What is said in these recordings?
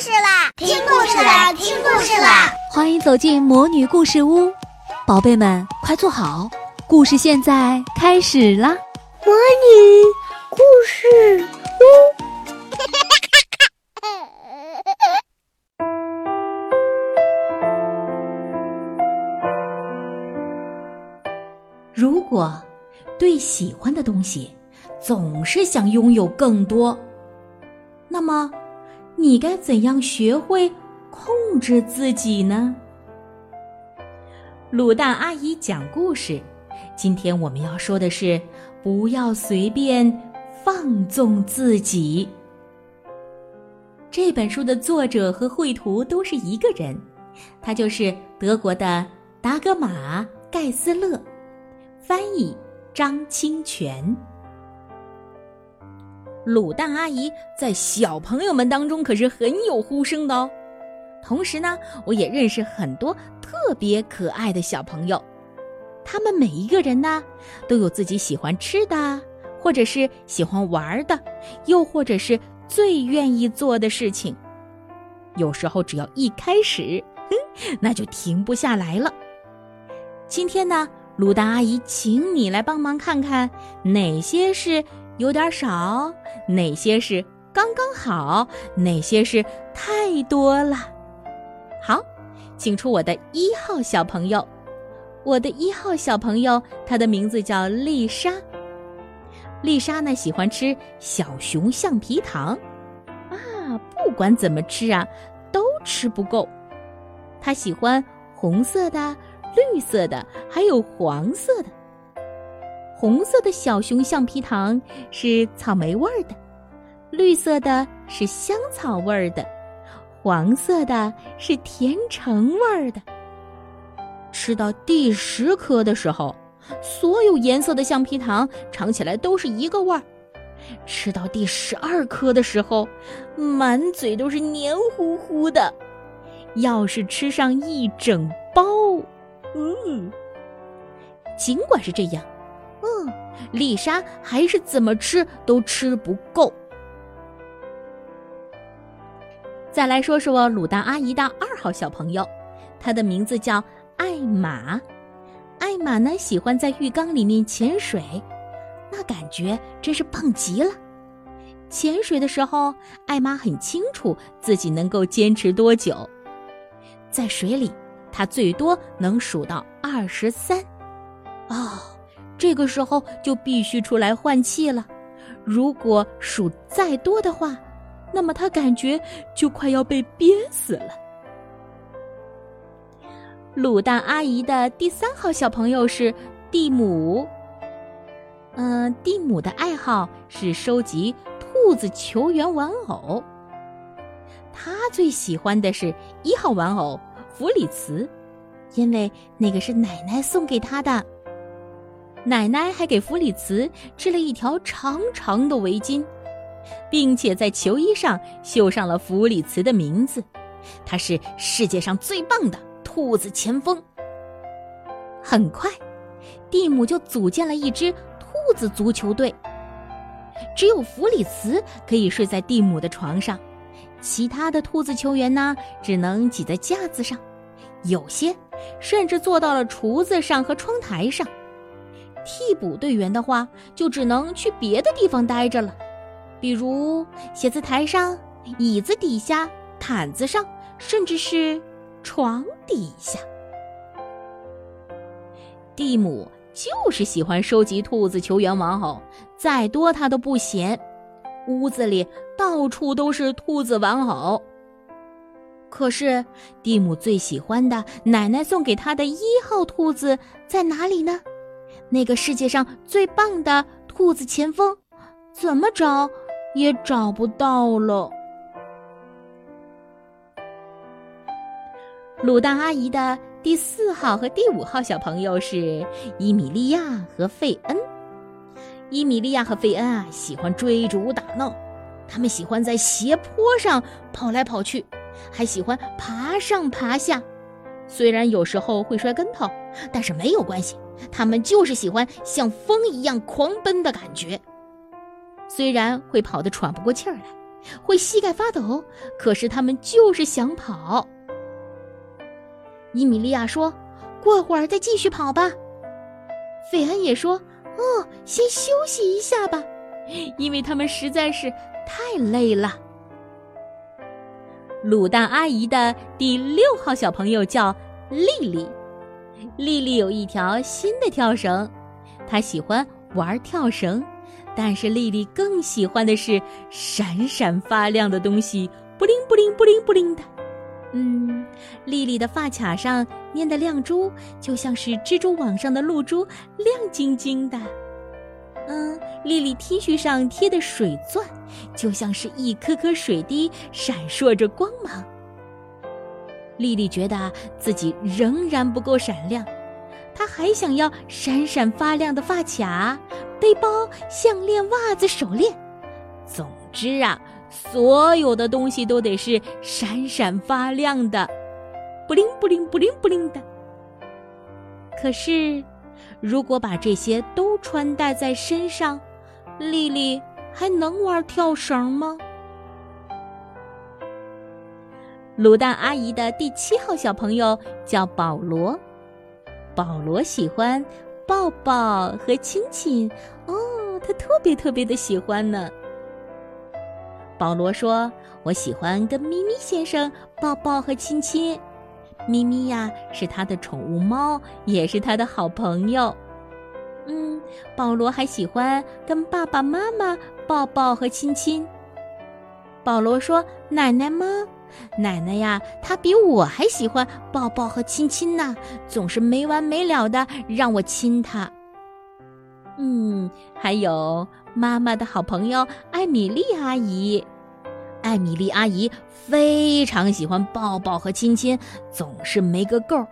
事啦！听故事啦！听故事啦！欢迎走进魔女故事屋，宝贝们快坐好，故事现在开始啦！魔女故事屋。如果对喜欢的东西总是想拥有更多，那么你该怎样学会控制自己呢？卤蛋阿姨讲故事，今天我们要说的是不要随便放纵自己。这本书的作者和绘图都是一个人，他就是德国的达格玛·盖斯勒。翻译张清泉。卤蛋阿姨在小朋友们当中可是很有呼声的哦。同时呢，我也认识很多特别可爱的小朋友，他们每一个人呢都有自己喜欢吃的，或者是喜欢玩的，又或者是最愿意做的事情。有时候只要一开始，哼，那就停不下来了。今天呢？卤蛋阿姨，请你来帮忙看看哪些是有点少，哪些是刚刚好，哪些是太多了。好，请出我的一号小朋友。我的一号小朋友，他的名字叫丽莎。丽莎呢，喜欢吃小熊橡皮糖，啊，不管怎么吃啊，都吃不够。她喜欢红色的。绿色的，还有黄色的。红色的小熊橡皮糖是草莓味儿的，绿色的是香草味儿的，黄色的是甜橙味儿的。吃到第十颗的时候，所有颜色的橡皮糖尝起来都是一个味儿；吃到第十二颗的时候，满嘴都是黏糊糊的。要是吃上一整包，嗯，尽管是这样，丽莎还是怎么吃都吃不够。再来说说鲁丹阿姨的二号小朋友，她的名字叫艾玛。艾玛呢喜欢在浴缸里面潜水，那感觉真是棒极了。潜水的时候，艾玛很清楚自己能够坚持多久，在水里。他最多能数到二十三，哦，这个时候就必须出来换气了。如果数再多的话，那么他感觉就快要被憋死了。卤蛋阿姨的第三号小朋友是蒂姆，嗯，蒂姆的爱好是收集兔子球员玩偶，他最喜欢的是一号玩偶。弗里茨，因为那个是奶奶送给他的。奶奶还给弗里茨织了一条长长的围巾，并且在球衣上绣上了弗里茨的名字。他是世界上最棒的兔子前锋。很快，蒂姆就组建了一支兔子足球队。只有弗里茨可以睡在蒂姆的床上。其他的兔子球员呢，只能挤在架子上，有些甚至坐到了厨子上和窗台上。替补队员的话，就只能去别的地方待着了，比如写字台上、椅子底下、毯子上，甚至是床底下。蒂姆就是喜欢收集兔子球员玩偶，再多他都不嫌。屋子里到处都是兔子玩偶。可是蒂姆最喜欢的奶奶送给他的一号兔子在哪里呢？那个世界上最棒的兔子前锋，怎么找也找不到了。卤蛋阿姨的第四号和第五号小朋友是伊米利亚和费恩。伊米利亚和费恩啊，喜欢追逐打闹，他们喜欢在斜坡上跑来跑去，还喜欢爬上爬下。虽然有时候会摔跟头，但是没有关系，他们就是喜欢像风一样狂奔的感觉。虽然会跑得喘不过气儿来，会膝盖发抖，可是他们就是想跑。伊米利亚说：“过会儿再继续跑吧。”费恩也说：“哦，先休息一下吧，因为他们实在是太累了。”卤蛋阿姨的第六号小朋友叫丽丽，丽丽有一条新的跳绳，她喜欢玩跳绳，但是丽丽更喜欢的是闪闪发亮的东西，布灵布灵布灵布灵的。嗯，丽丽的发卡上粘的亮珠就像是蜘蛛网上的露珠，亮晶晶的。嗯，丽丽 T 恤上贴的水钻就像是一颗颗水滴，闪烁着光芒。丽丽觉得自己仍然不够闪亮，她还想要闪闪发亮的发卡、背包、项链、袜子、手链。总之啊。所有的东西都得是闪闪发亮的，布灵布灵布灵布灵的。可是，如果把这些都穿戴在身上，丽丽还能玩跳绳吗？卤蛋阿姨的第七号小朋友叫保罗，保罗喜欢抱抱和亲亲，哦，他特别特别的喜欢呢。保罗说：“我喜欢跟咪咪先生抱抱和亲亲。咪咪呀，是他的宠物猫，也是他的好朋友。嗯，保罗还喜欢跟爸爸妈妈抱抱和亲亲。保罗说：‘奶奶吗？奶奶呀，她比我还喜欢抱抱和亲亲呢，总是没完没了的让我亲她。’嗯，还有。”妈妈的好朋友艾米丽阿姨，艾米丽阿姨非常喜欢抱抱和亲亲，总是没个够。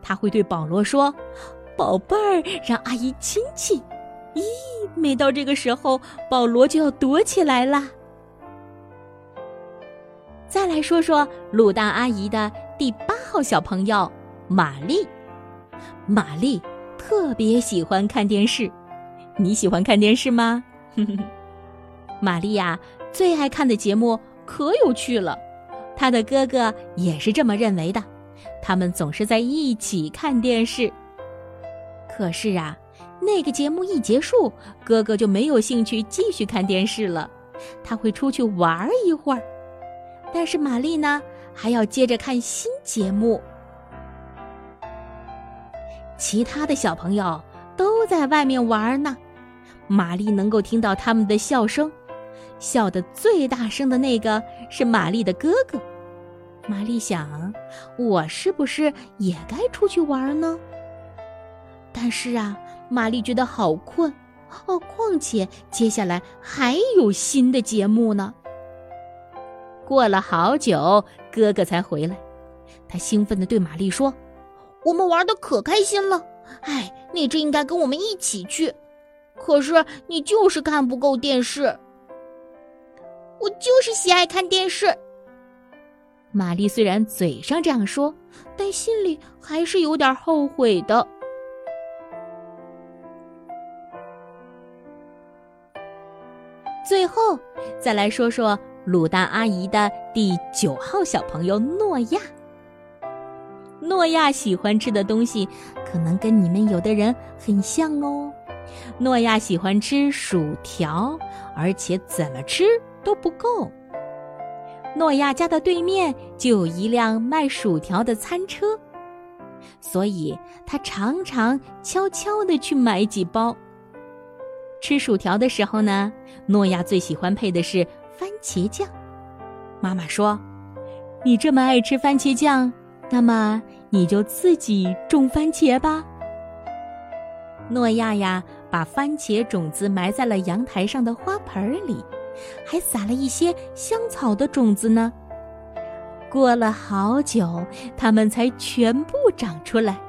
她会对保罗说：“宝贝儿，让阿姨亲亲。”咦，每到这个时候，保罗就要躲起来啦。再来说说鲁大阿姨的第八号小朋友玛丽，玛丽特别喜欢看电视，你喜欢看电视吗？哼哼，玛丽呀最爱看的节目可有趣了，他的哥哥也是这么认为的。他们总是在一起看电视。可是啊，那个节目一结束，哥哥就没有兴趣继续看电视了，他会出去玩一会儿。但是玛丽呢，还要接着看新节目。其他的小朋友都在外面玩呢。玛丽能够听到他们的笑声，笑得最大声的那个是玛丽的哥哥。玛丽想，我是不是也该出去玩呢？但是啊，玛丽觉得好困哦，况且接下来还有新的节目呢。过了好久，哥哥才回来，他兴奋地对玛丽说：“我们玩的可开心了，哎，你真应该跟我们一起去。”可是你就是看不够电视，我就是喜爱看电视。玛丽虽然嘴上这样说，但心里还是有点后悔的。最后，再来说说鲁蛋阿姨的第九号小朋友诺亚。诺亚喜欢吃的东西，可能跟你们有的人很像哦。诺亚喜欢吃薯条，而且怎么吃都不够。诺亚家的对面就有一辆卖薯条的餐车，所以他常常悄悄地去买几包。吃薯条的时候呢，诺亚最喜欢配的是番茄酱。妈妈说：“你这么爱吃番茄酱，那么你就自己种番茄吧。”诺亚呀。把番茄种子埋在了阳台上的花盆里，还撒了一些香草的种子呢。过了好久，它们才全部长出来。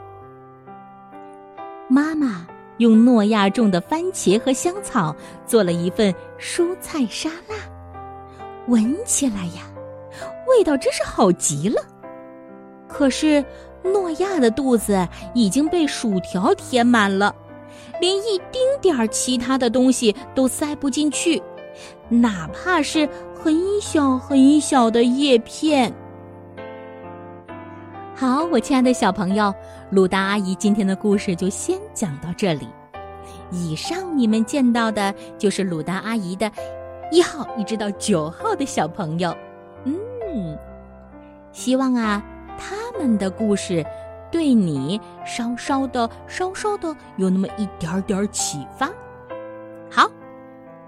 妈妈用诺亚种的番茄和香草做了一份蔬菜沙拉，闻起来呀，味道真是好极了。可是，诺亚的肚子已经被薯条填满了。连一丁点儿其他的东西都塞不进去，哪怕是很小很小的叶片。好，我亲爱的小朋友，鲁达阿姨今天的故事就先讲到这里。以上你们见到的就是鲁达阿姨的一号一直到九号的小朋友。嗯，希望啊，他们的故事对你稍稍的、稍稍的有那么一点点启发。